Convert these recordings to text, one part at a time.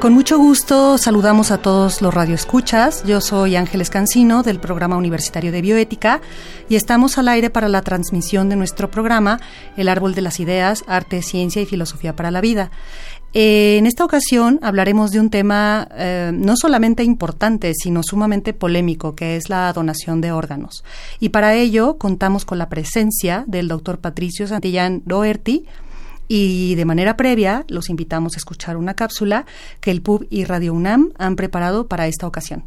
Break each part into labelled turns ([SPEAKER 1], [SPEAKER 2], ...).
[SPEAKER 1] Con mucho gusto saludamos a todos los radioescuchas. Yo soy Ángeles Cancino del Programa Universitario de Bioética y estamos al aire para la transmisión de nuestro programa El Árbol de las Ideas, Arte, Ciencia y Filosofía para la Vida. Eh, en esta ocasión hablaremos de un tema eh, no solamente importante, sino sumamente polémico, que es la donación de órganos. Y para ello contamos con la presencia del doctor Patricio Santillán Doherty, y de manera previa los invitamos a escuchar una cápsula que el PUB y Radio UNAM han preparado para esta ocasión.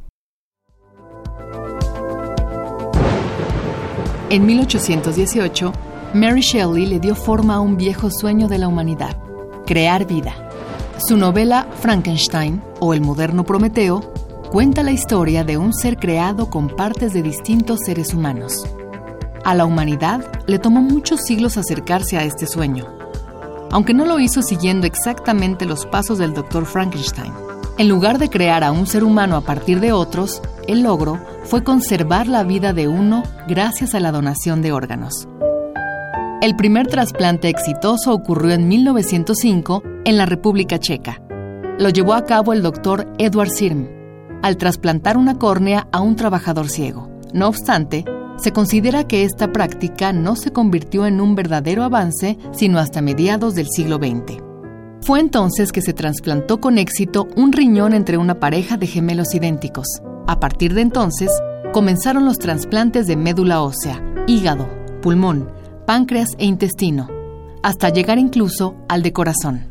[SPEAKER 2] En 1818, Mary Shelley le dio forma a un viejo sueño de la humanidad, crear vida. Su novela Frankenstein, o El moderno Prometeo, cuenta la historia de un ser creado con partes de distintos seres humanos. A la humanidad le tomó muchos siglos acercarse a este sueño aunque no lo hizo siguiendo exactamente los pasos del Dr. Frankenstein. En lugar de crear a un ser humano a partir de otros, el logro fue conservar la vida de uno gracias a la donación de órganos. El primer trasplante exitoso ocurrió en 1905 en la República Checa. Lo llevó a cabo el doctor Edward Sirm, al trasplantar una córnea a un trabajador ciego. No obstante, se considera que esta práctica no se convirtió en un verdadero avance sino hasta mediados del siglo XX. Fue entonces que se trasplantó con éxito un riñón entre una pareja de gemelos idénticos. A partir de entonces, comenzaron los trasplantes de médula ósea, hígado, pulmón, páncreas e intestino, hasta llegar incluso al de corazón.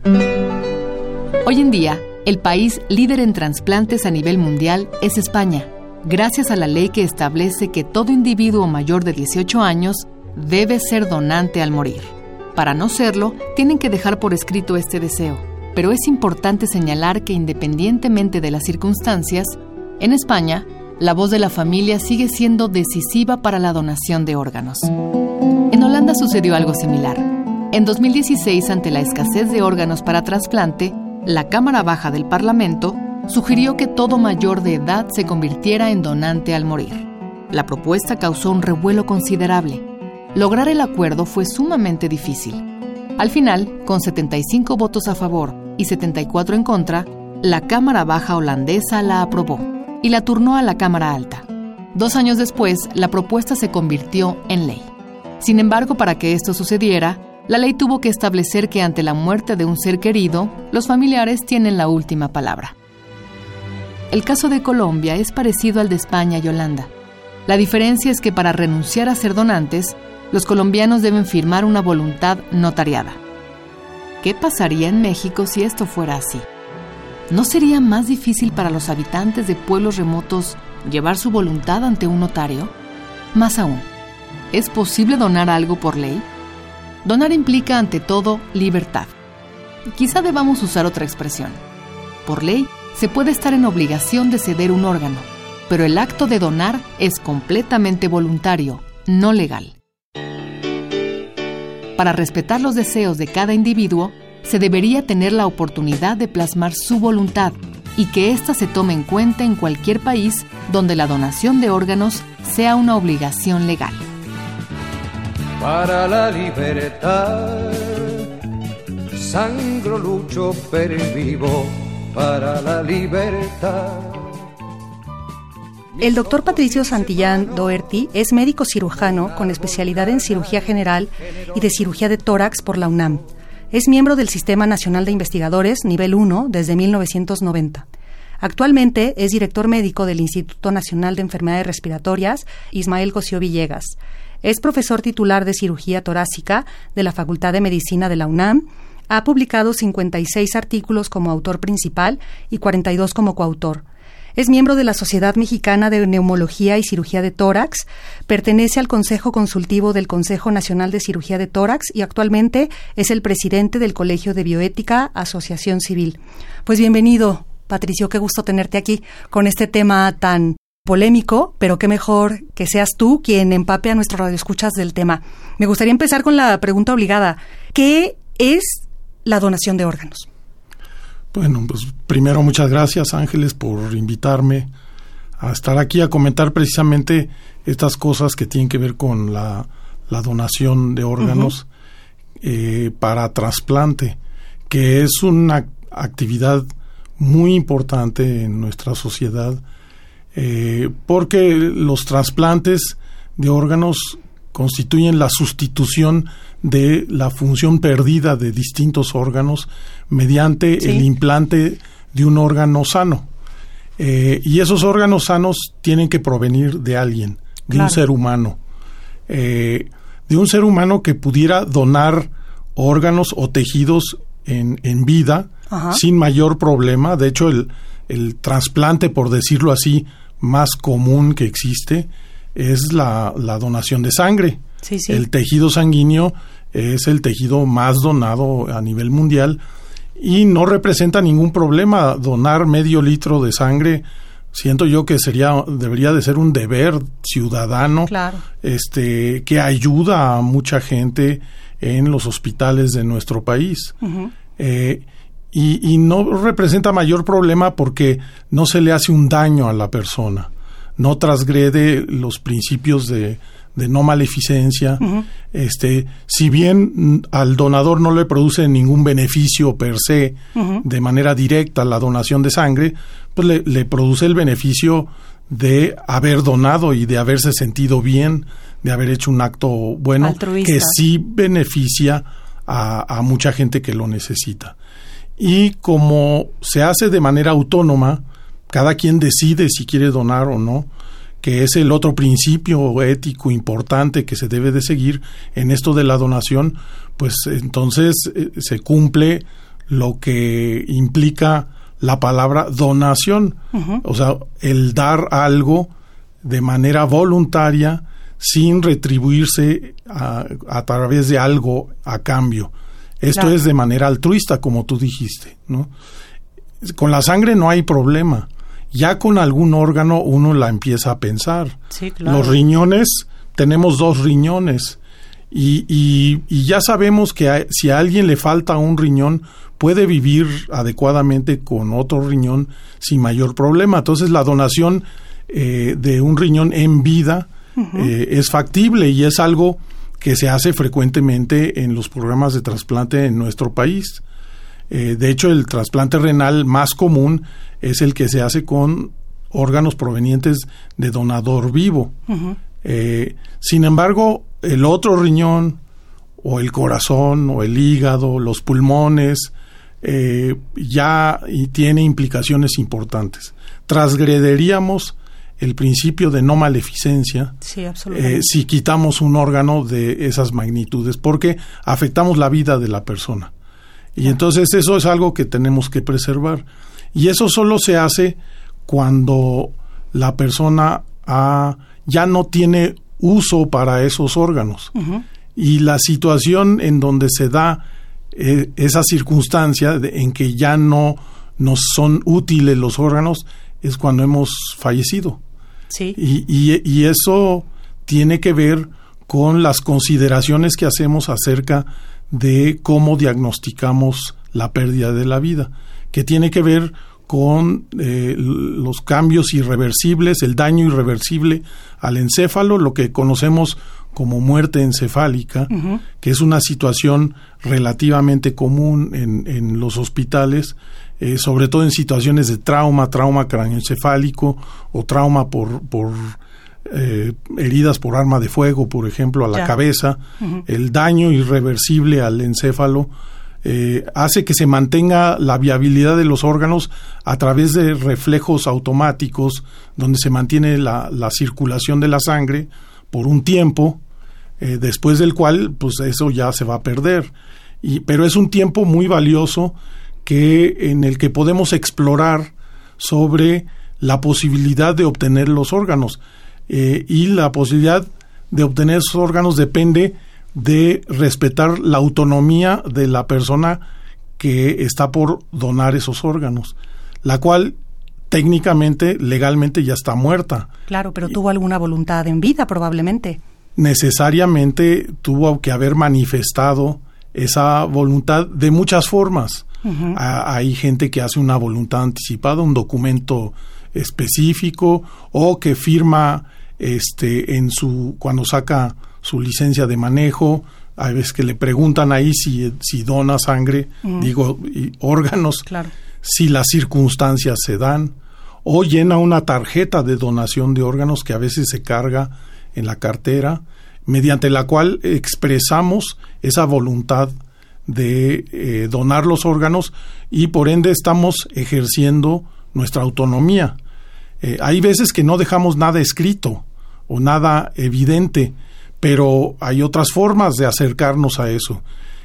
[SPEAKER 2] Hoy en día, el país líder en trasplantes a nivel mundial es España, gracias a la ley que establece que todo individuo mayor de 18 años debe ser donante al morir. Para no serlo, tienen que dejar por escrito este deseo, pero es importante señalar que independientemente de las circunstancias, en España, la voz de la familia sigue siendo decisiva para la donación de órganos. En Holanda sucedió algo similar. En 2016, ante la escasez de órganos para trasplante, la Cámara Baja del Parlamento sugirió que todo mayor de edad se convirtiera en donante al morir. La propuesta causó un revuelo considerable. Lograr el acuerdo fue sumamente difícil. Al final, con 75 votos a favor y 74 en contra, la Cámara Baja holandesa la aprobó y la turnó a la Cámara Alta. Dos años después, la propuesta se convirtió en ley. Sin embargo, para que esto sucediera, la ley tuvo que establecer que ante la muerte de un ser querido, los familiares tienen la última palabra. El caso de Colombia es parecido al de España y Holanda. La diferencia es que para renunciar a ser donantes, los colombianos deben firmar una voluntad notariada. ¿Qué pasaría en México si esto fuera así? ¿No sería más difícil para los habitantes de pueblos remotos llevar su voluntad ante un notario? Más aún, ¿es posible donar algo por ley? Donar implica ante todo libertad. Quizá debamos usar otra expresión. Por ley, se puede estar en obligación de ceder un órgano, pero el acto de donar es completamente voluntario, no legal. Para respetar los deseos de cada individuo, se debería tener la oportunidad de plasmar su voluntad y que ésta se tome en cuenta en cualquier país donde la donación de órganos sea una obligación legal.
[SPEAKER 3] Para la libertad, sangro lucho per vivo para la libertad.
[SPEAKER 1] El doctor Patricio Santillán Doherty es médico cirujano con especialidad en cirugía general y de cirugía de tórax por la UNAM. Es miembro del Sistema Nacional de Investigadores nivel 1 desde 1990. Actualmente es director médico del Instituto Nacional de Enfermedades Respiratorias Ismael Cosío Villegas. Es profesor titular de cirugía torácica de la Facultad de Medicina de la UNAM ha publicado 56 artículos como autor principal y 42 como coautor. Es miembro de la Sociedad Mexicana de Neumología y Cirugía de Tórax, pertenece al Consejo Consultivo del Consejo Nacional de Cirugía de Tórax y actualmente es el presidente del Colegio de Bioética Asociación Civil. Pues bienvenido, Patricio, qué gusto tenerte aquí con este tema tan polémico, pero qué mejor que seas tú quien empape a nuestro radioescuchas del tema. Me gustaría empezar con la pregunta obligada. ¿Qué es la donación de órganos?
[SPEAKER 4] Bueno, pues primero muchas gracias Ángeles por invitarme a estar aquí a comentar precisamente estas cosas que tienen que ver con la, donación de órganos eh, para trasplante, que es una actividad muy importante en nuestra sociedad, eh, porque los trasplantes de órganos constituyen la sustitución de la función perdida de distintos órganos mediante el implante de un órgano sano. Eh, y esos órganos sanos tienen que provenir de alguien, de un ser humano. Eh, de un ser humano que pudiera donar órganos o tejidos en, en vida sin mayor problema. De hecho, el, el trasplante, por decirlo así, más común que existe es la, la donación de sangre. El tejido sanguíneo es el tejido más donado a nivel mundial y no representa ningún problema donar medio litro de sangre. Siento yo que sería debería de ser un deber ciudadano este que ayuda a mucha gente en los hospitales de nuestro país. Eh, y, y, no representa mayor problema porque no se le hace un daño a la persona no transgrede los principios de, de no maleficencia. Este, si bien al donador no le produce ningún beneficio per se de manera directa la donación de sangre, pues le, le, produce el beneficio de haber donado y de haberse sentido bien, de haber hecho un acto bueno que sí beneficia a, a mucha gente que lo necesita. Y como se hace de manera autónoma, cada quien decide si quiere donar o no, que es el otro principio ético importante que se debe de seguir en esto de la donación, pues entonces eh, se cumple lo que implica la palabra donación, o sea, el dar algo de manera voluntaria sin retribuirse a, través de algo a cambio. Esto es de manera altruista, como tú dijiste, ¿no? Con la sangre no hay problema ya con algún órgano uno la empieza a pensar. Los riñones, tenemos dos riñones y, y, ya sabemos que si a alguien le falta un riñón, puede vivir adecuadamente con otro riñón sin mayor problema. Entonces la donación eh, de un riñón en vida eh, es factible y es algo que se hace frecuentemente en los programas de trasplante en nuestro país. Eh, de hecho, el trasplante renal más común es el que se hace con órganos provenientes de donador vivo. Eh, sin embargo, el otro riñón o el corazón o el hígado, los pulmones, eh, ya tiene implicaciones importantes. Transgrederíamos el principio de no maleficencia
[SPEAKER 1] eh,
[SPEAKER 4] si quitamos un órgano de esas magnitudes, porque afectamos la vida de la persona. Y entonces eso es algo que tenemos que preservar. Y eso solo se hace cuando la persona ya no tiene uso para esos órganos. Y la situación en donde se da eh, esa circunstancia en que ya no nos son útiles los órganos es cuando hemos fallecido.
[SPEAKER 1] Sí.
[SPEAKER 4] Y, y, eso tiene que ver con las consideraciones que hacemos acerca de cómo diagnosticamos la pérdida de la vida que tiene que ver con eh, los cambios irreversibles, el daño irreversible al encéfalo, lo que conocemos como muerte encefálica, que es una situación relativamente común en, en los hospitales, eh, sobre todo en situaciones de trauma, trauma craneoencefálico o trauma por, por eh, heridas por arma de fuego, por ejemplo, a la cabeza, el daño irreversible al encéfalo eh, hace que se mantenga la viabilidad de los órganos a través de reflejos automáticos donde se mantiene la, circulación de la sangre por un tiempo, eh, después del cual pues eso ya se va a perder. Y, pero es un tiempo muy valioso que, en el que podemos explorar sobre la posibilidad de obtener los órganos. Eh, y la posibilidad de obtener esos órganos depende de respetar la autonomía de la persona que está por donar esos órganos, la cual técnicamente, legalmente ya está muerta.
[SPEAKER 1] Claro, pero tuvo alguna voluntad en vida probablemente.
[SPEAKER 4] Necesariamente tuvo que haber manifestado esa voluntad de muchas formas. hay gente que hace una voluntad anticipada, un documento específico o que firma este en su cuando saca su licencia de manejo, hay veces que le preguntan ahí si, si dona sangre, digo, órganos, si las circunstancias se dan, o llena una tarjeta de donación de órganos que a veces se carga en la cartera, mediante la cual expresamos esa voluntad de eh, donar los órganos y por ende estamos ejerciendo nuestra autonomía. Eh, hay veces que no dejamos nada escrito o nada evidente, pero hay otras formas de acercarnos a eso.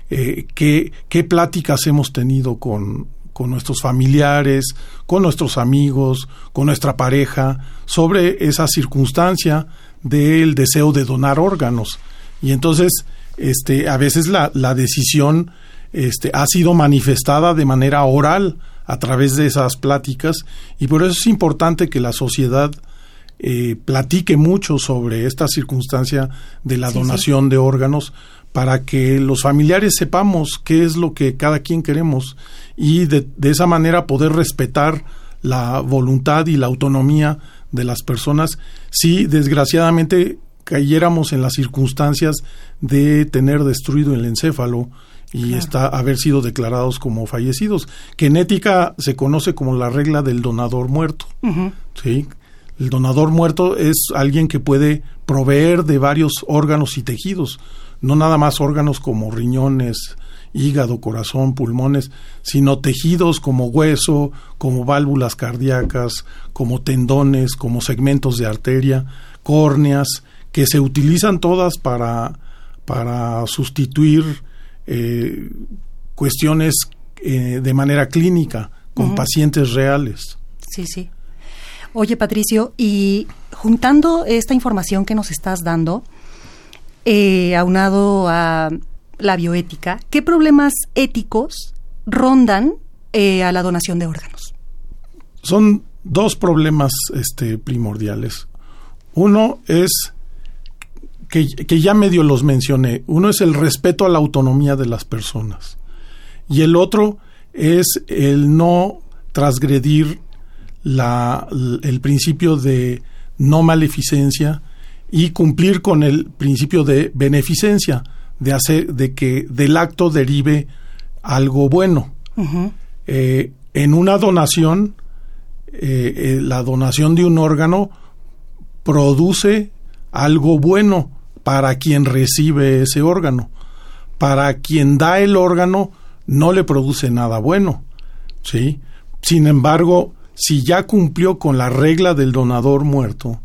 [SPEAKER 4] Eh, ¿qué, ¿Qué pláticas hemos tenido con, con nuestros familiares, con nuestros amigos, con nuestra pareja, sobre esa circunstancia del deseo de donar órganos. Y entonces, este, a veces la, la decisión este, ha sido manifestada de manera oral a través de esas pláticas y por eso es importante que la sociedad eh, platique mucho sobre esta circunstancia de la donación de órganos para que los familiares sepamos qué es lo que cada quien queremos y de, esa manera poder respetar la voluntad y la autonomía de las personas si desgraciadamente cayéramos en las circunstancias de tener destruido el encéfalo y está haber sido declarados como fallecidos, que en ética se conoce como la regla del donador muerto. ¿sí? El donador muerto es alguien que puede proveer de varios órganos y tejidos, no nada más órganos como riñones, hígado, corazón, pulmones, sino tejidos como hueso, como válvulas cardíacas, como tendones, como segmentos de arteria, córneas, que se utilizan todas para, para sustituir eh, cuestiones eh, de manera clínica con pacientes reales.
[SPEAKER 1] Sí, sí. Oye, Patricio, y juntando esta información que nos estás dando, eh, aunado a la bioética, ¿qué problemas éticos rondan eh, a la donación de órganos?
[SPEAKER 4] Son dos problemas este, primordiales. Uno es que, que, ya medio los mencioné. Uno es el respeto a la autonomía de las personas. Y el otro es el no transgredir la, el principio de no maleficencia y cumplir con el principio de beneficencia de hacer de que del acto derive algo bueno. Eh, en una donación, eh, eh, la donación de un órgano produce algo bueno para quien recibe ese órgano. Para quien da el órgano no le produce nada bueno. ¿sí? Sin embargo, si ya cumplió con la regla del donador muerto,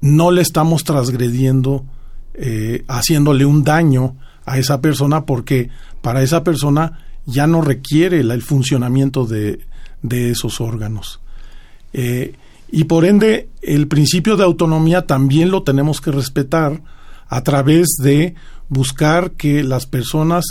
[SPEAKER 4] no le estamos transgrediendo eh, haciéndole un daño a esa persona porque para esa persona ya no requiere el funcionamiento de, esos órganos. Eh, y por ende, el principio de autonomía también lo tenemos que respetar a través de buscar que las personas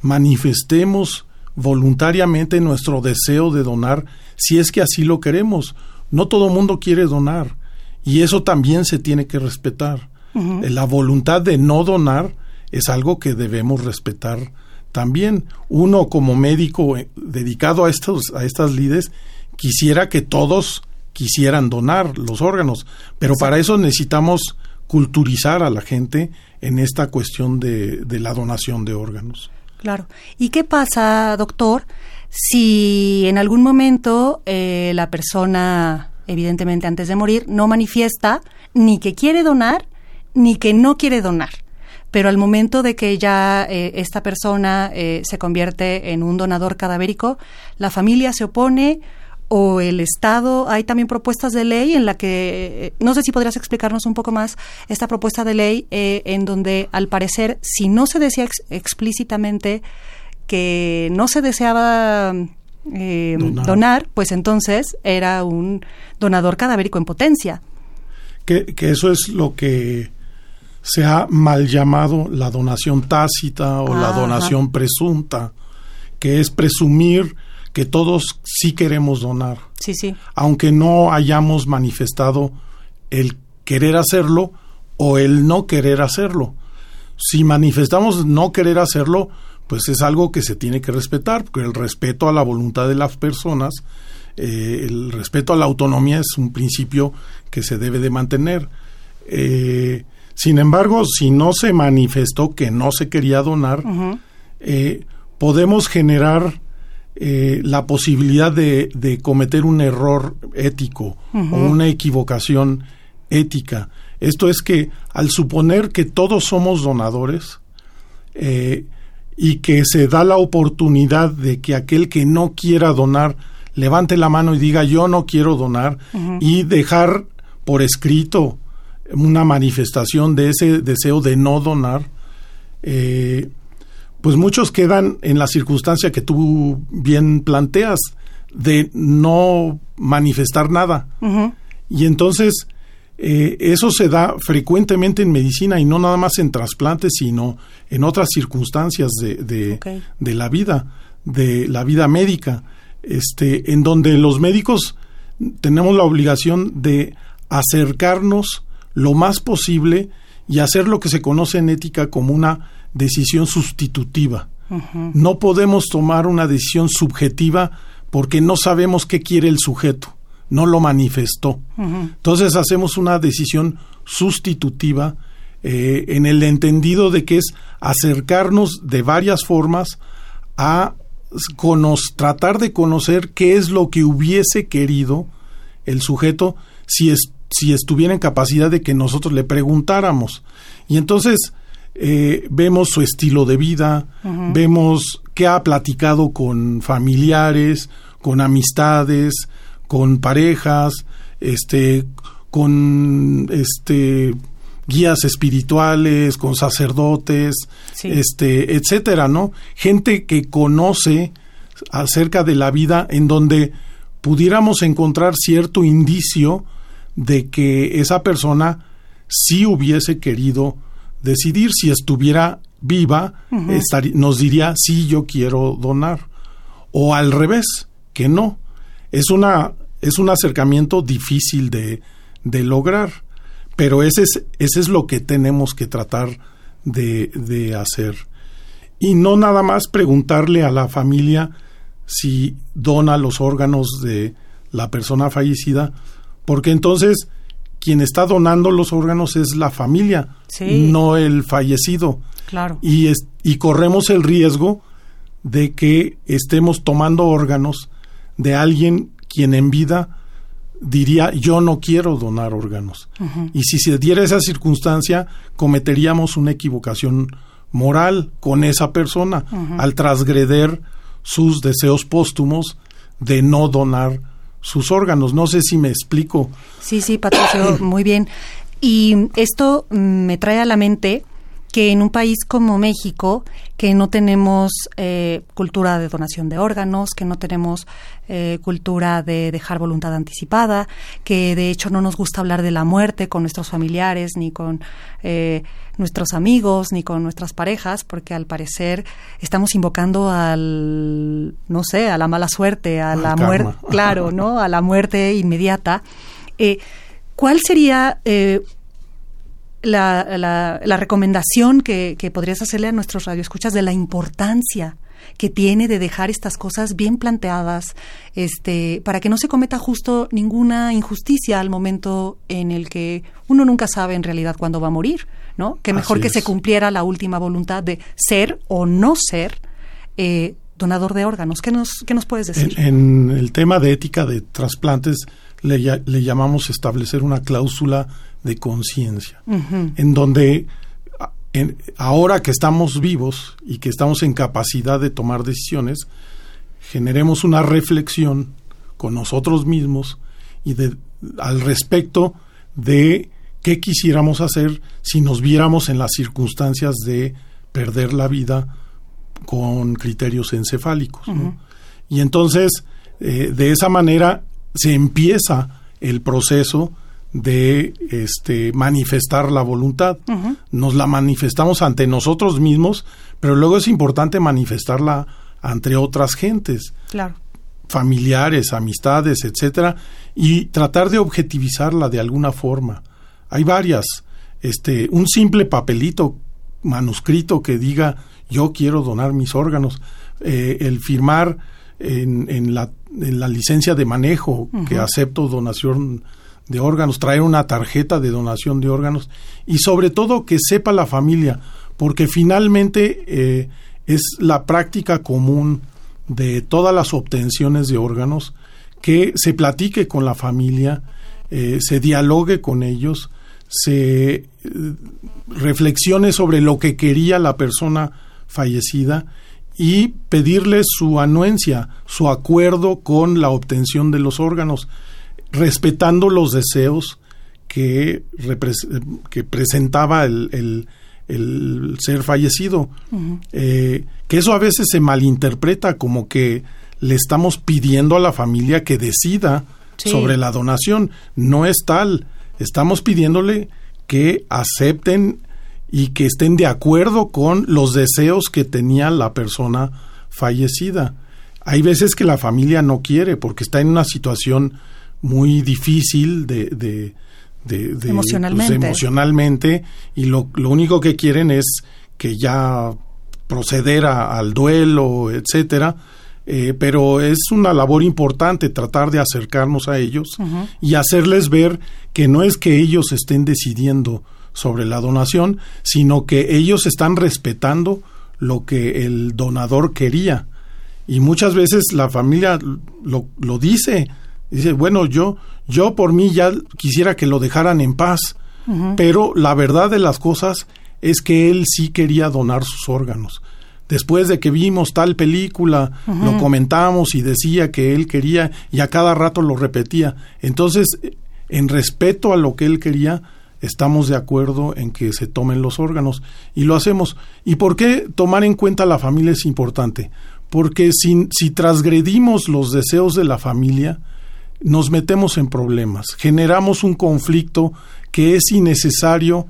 [SPEAKER 4] manifestemos voluntariamente nuestro deseo de donar si es que así lo queremos. No todo mundo quiere donar y eso también se tiene que respetar. La voluntad de no donar es algo que debemos respetar también. Uno como médico eh, dedicado a estos a estas lides quisiera que todos quisieran donar los órganos, pero para eso necesitamos culturizar a la gente en esta cuestión de, la donación de órganos.
[SPEAKER 1] Claro. ¿Y qué pasa, doctor, si en algún momento eh, la persona, evidentemente antes de morir, no manifiesta ni que quiere donar ni que no quiere donar. Pero al momento de que ya eh, esta persona eh, se convierte en un donador cadavérico, la familia se opone o el Estado, hay también propuestas de ley en la que, eh, no sé si podrías explicarnos un poco más esta propuesta de ley en donde al parecer, si no se decía explícitamente que no se deseaba eh, donar. pues entonces era un donador cadavérico en potencia.
[SPEAKER 4] Que, que, eso es lo que se ha mal llamado la donación tácita o la donación presunta, que es presumir que todos sí queremos donar.
[SPEAKER 1] Sí, sí.
[SPEAKER 4] Aunque no hayamos manifestado el querer hacerlo o el no querer hacerlo. Si manifestamos no querer hacerlo, pues es algo que se tiene que respetar, porque el respeto a la voluntad de las personas, eh, el respeto a la autonomía es un principio que se debe de mantener. Eh, sin embargo, si no se manifestó que no se quería donar, eh, podemos generar la posibilidad de, cometer un error ético o una equivocación ética. Esto es que al suponer que todos somos donadores, y que se da la oportunidad de que aquel que no quiera donar levante la mano y diga yo no quiero donar y dejar por escrito una manifestación de ese deseo de no donar, eh, pues muchos quedan en la circunstancia que tú bien planteas de no manifestar nada. Y entonces eh, eso se da frecuentemente en medicina y no nada más en trasplantes, sino en otras circunstancias de, de, la vida, de la vida médica, este, en donde los médicos tenemos la obligación de acercarnos lo más posible y hacer lo que se conoce en ética como una decisión sustitutiva. No podemos tomar una decisión subjetiva porque no sabemos qué quiere el sujeto no lo manifestó. Entonces hacemos una decisión sustitutiva eh, en el entendido de que es acercarnos de varias formas a tratar de conocer qué es lo que hubiese querido el sujeto si, si estuviera en capacidad de que nosotros le preguntáramos. Y entonces eh, vemos su estilo de vida, vemos qué ha platicado con familiares, con amistades, con parejas, este, con este guías espirituales, con sacerdotes, este, etcétera, ¿no? Gente que conoce acerca de la vida en donde pudiéramos encontrar cierto indicio de que esa persona sí hubiese querido decidir. Si estuviera viva, nos diría sí yo quiero donar o al revés, que no es, una, es un acercamiento difícil de, de lograr, pero ese es, ese es lo que tenemos que tratar de, de hacer. Y no nada más preguntarle a la familia si dona los órganos de la persona fallecida, porque entonces quien está donando los órganos es la familia, no el fallecido.
[SPEAKER 1] Claro.
[SPEAKER 4] Y, y corremos el riesgo de que estemos tomando órganos de alguien quien en vida diría yo no quiero donar órganos. Y si se diera esa circunstancia, cometeríamos una equivocación moral con esa persona al transgreder sus deseos póstumos de no donar sus órganos. No sé si me explico.
[SPEAKER 1] Sí, sí, Patricio, muy bien. Y esto me trae a la mente que en un país como México, que no tenemos eh, cultura de donación de órganos, que no tenemos eh, cultura de dejar voluntad anticipada, que de hecho no nos gusta hablar de la muerte con nuestros familiares, ni con eh, nuestros amigos, ni con nuestras parejas, porque al parecer estamos invocando al, no sé, a la mala suerte, a la muerte, claro, ¿no? A la muerte inmediata. ¿Cuál sería la, la, recomendación que, que, podrías hacerle a nuestros radioescuchas de la importancia que tiene de dejar estas cosas bien planteadas, este, para que no se cometa justo ninguna injusticia al momento en el que uno nunca sabe en realidad cuándo va a morir, ¿no? Que mejor que se cumpliera la última voluntad de ser o no ser eh, donador de órganos. ¿Qué nos, qué nos puedes decir?
[SPEAKER 4] En, el tema de ética de trasplantes le, le llamamos establecer una cláusula de conciencia, en donde ahora que estamos vivos y que estamos en capacidad de tomar decisiones, generemos una reflexión con nosotros mismos y de, al respecto de qué quisiéramos hacer si nos viéramos en las circunstancias de perder la vida con criterios encefálicos. Y entonces, eh, de esa manera, se empieza el proceso de este, manifestar la voluntad. Nos la manifestamos ante nosotros mismos, pero luego es importante manifestarla ante otras gentes.
[SPEAKER 1] Claro.
[SPEAKER 4] Familiares, amistades, etcétera, y tratar de objetivizarla de alguna forma. Hay varias. Este, un simple papelito manuscrito que diga yo quiero donar mis órganos, eh, el firmar en, en, la, la, licencia de manejo que acepto donación de órganos, traer una tarjeta de donación de órganos y sobre todo que sepa la familia, porque finalmente eh, es la práctica común de todas las obtenciones de órganos que se platique con la familia, eh, se dialogue con ellos, se eh, reflexione sobre lo que quería la persona fallecida y pedirle su anuencia, su acuerdo con la obtención de los órganos, respetando los deseos que, que presentaba el, el, ser fallecido. Eh, que eso a veces se malinterpreta como que le estamos pidiendo a la familia que decida sobre la donación. No es tal. Estamos pidiéndole que acepten y que estén de acuerdo con los deseos que tenía la persona fallecida. Hay veces que la familia no quiere porque está en una situación muy difícil de, de, de, pues,
[SPEAKER 1] emocionalmente.
[SPEAKER 4] emocionalmente y lo, lo, único que quieren es que ya proceder al duelo, etcétera. Eh, pero es una labor importante tratar de acercarnos a ellos y hacerles ver que no es que ellos estén decidiendo sobre la donación, sino que ellos están respetando lo que el donador quería. Y muchas veces la familia lo, lo dice, dice, bueno, yo, yo por mí ya quisiera que lo dejaran en paz, pero la verdad de las cosas es que él sí quería donar sus órganos. Después de que vimos tal película, lo comentamos y decía que él quería y a cada rato lo repetía. Entonces, en respeto a lo que él quería, estamos de acuerdo en que se tomen los órganos y lo hacemos. ¿Y por qué tomar en cuenta a la familia es importante? Porque si, si transgredimos los deseos de la familia, nos metemos en problemas, generamos un conflicto que es innecesario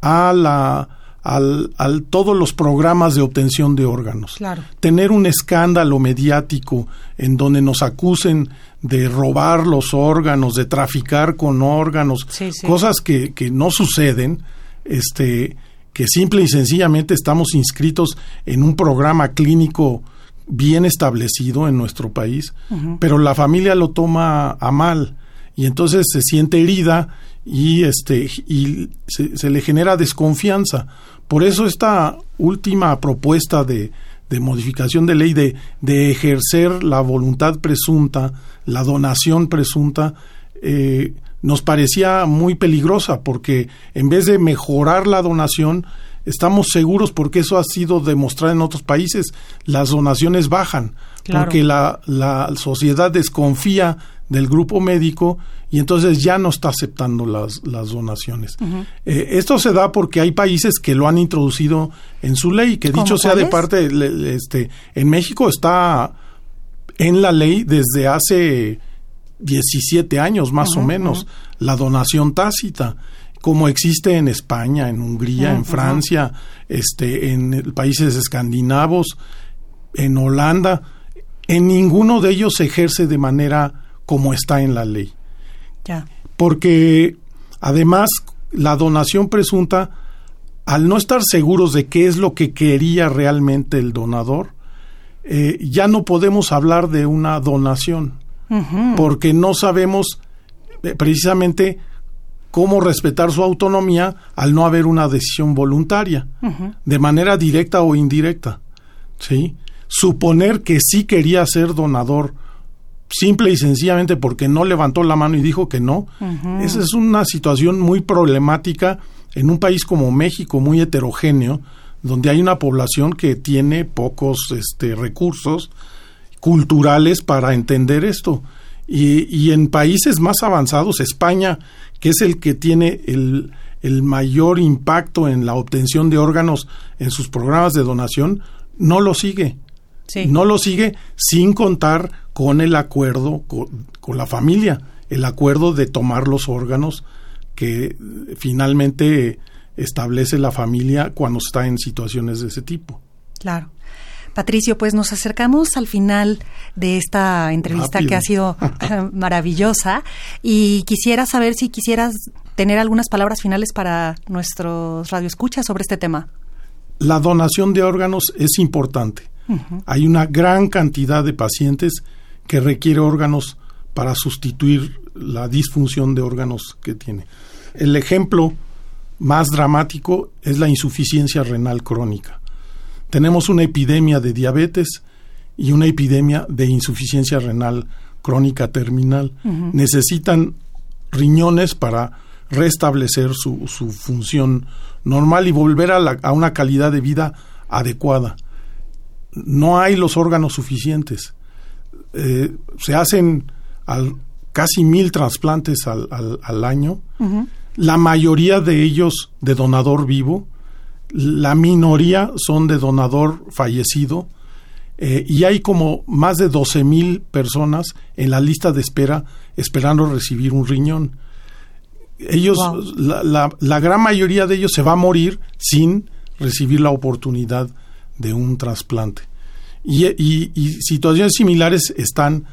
[SPEAKER 4] a la al, al, todos los programas de obtención de órganos. Tener un escándalo mediático en donde nos acusen de robar los órganos, de traficar con órganos, cosas que, que, no suceden, este, que simple y sencillamente estamos inscritos en un programa clínico bien establecido en nuestro país, pero la familia lo toma a mal y entonces se siente herida y este y se, se le genera desconfianza. Por eso esta última propuesta de, de modificación de ley de, de, ejercer la voluntad presunta, la donación presunta, eh, nos parecía muy peligrosa porque en vez de mejorar la donación, estamos seguros porque eso ha sido demostrado en otros países, las donaciones bajan, porque la, la sociedad desconfía del grupo médico y entonces ya no está aceptando las, las donaciones. Eh, esto se da porque hay países que lo han introducido en su ley, que dicho sea de parte, este, en México está en la ley desde hace 17 años más o menos, la donación tácita como existe en España, en Hungría, en Francia, este, en países escandinavos, en Holanda, en ninguno de ellos se ejerce de manera como está en la ley. Porque además la donación presunta, al no estar seguros de qué es lo que quería realmente el donador, eh, ya no podemos hablar de una donación, porque no sabemos eh, precisamente cómo respetar su autonomía al no haber una decisión voluntaria, de manera directa o indirecta. ¿sí? Suponer que sí quería ser donador simple y sencillamente porque no levantó la mano y dijo que no. Esa es una situación muy problemática en un país como México, muy heterogéneo, donde hay una población que tiene pocos este, recursos culturales para entender esto. Y, y, en países más avanzados, España, que es el que tiene el, el mayor impacto en la obtención de órganos en sus programas de donación, no lo sigue. No lo sigue sin contar con el acuerdo con, la familia, el acuerdo de tomar los órganos que finalmente establece la familia cuando está en situaciones de ese tipo.
[SPEAKER 1] Claro. Patricio, pues nos acercamos al final de esta entrevista que ha sido maravillosa y quisiera saber si quisieras tener algunas palabras finales para nuestros radioescuchas sobre este tema.
[SPEAKER 4] La donación de órganos es importante. Hay una gran cantidad de pacientes que requiere órganos para sustituir la disfunción de órganos que tiene. El ejemplo más dramático es la insuficiencia renal crónica. Tenemos una epidemia de diabetes y una epidemia de insuficiencia renal crónica terminal. Necesitan riñones para restablecer su, su función normal y volver a, a, una calidad de vida adecuada. No hay los órganos suficientes. Eh, se hacen al, casi mil trasplantes al, al, año, la mayoría de ellos de donador vivo, la minoría son de donador fallecido, eh, y hay como más de 12 mil personas en la lista de espera esperando recibir un riñón. Ellos, la, la, gran mayoría de ellos se va a morir sin recibir la oportunidad de un trasplante. Y, y, situaciones similares están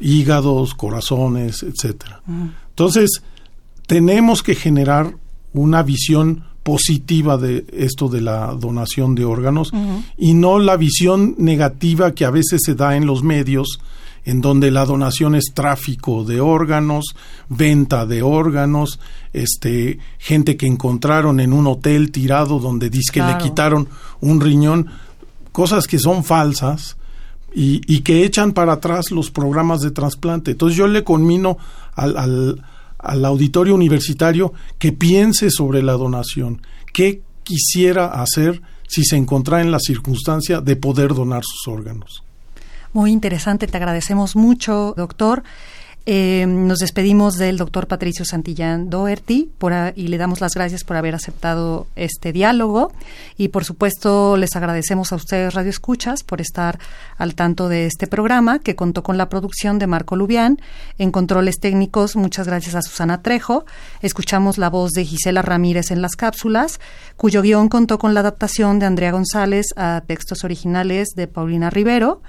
[SPEAKER 4] hígados, corazones, etcétera. Entonces, tenemos que generar una visión positiva de esto de la donación de órganos y no la visión negativa que a veces se da en los medios en donde la donación es tráfico de órganos, venta de órganos, este, gente que encontraron en un hotel tirado donde dice que le quitaron un riñón, cosas que son falsas y, y, que echan para atrás los programas de trasplante. Entonces yo le conmino al, al, al auditorio universitario que piense sobre la donación, qué quisiera hacer si se encontrara en la circunstancia de poder donar sus órganos.
[SPEAKER 1] Muy interesante, te agradecemos mucho, doctor. Eh, nos despedimos del doctor Patricio Santillán Doherty y le damos las gracias por haber aceptado este diálogo. Y por supuesto les agradecemos a ustedes Radio Escuchas por estar al tanto de este programa que contó con la producción de Marco Lubián. En controles técnicos muchas gracias a Susana Trejo. Escuchamos la voz de Gisela Ramírez en las cápsulas cuyo guion contó con la adaptación de Andrea González a textos originales de Paulina Rivero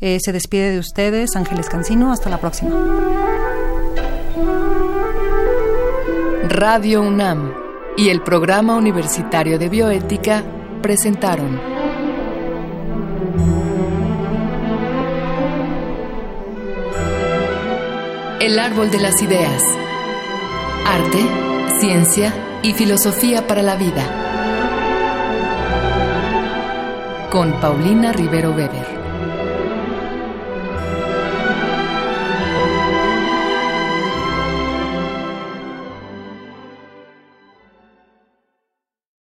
[SPEAKER 1] eh, se despide de ustedes Ángeles Cancino. Hasta la próxima.
[SPEAKER 2] Radio UNAM y el Programa Universitario de Bioética presentaron El Árbol de las Ideas. Arte, ciencia y filosofía para la vida. Con Paulina Rivero Weber.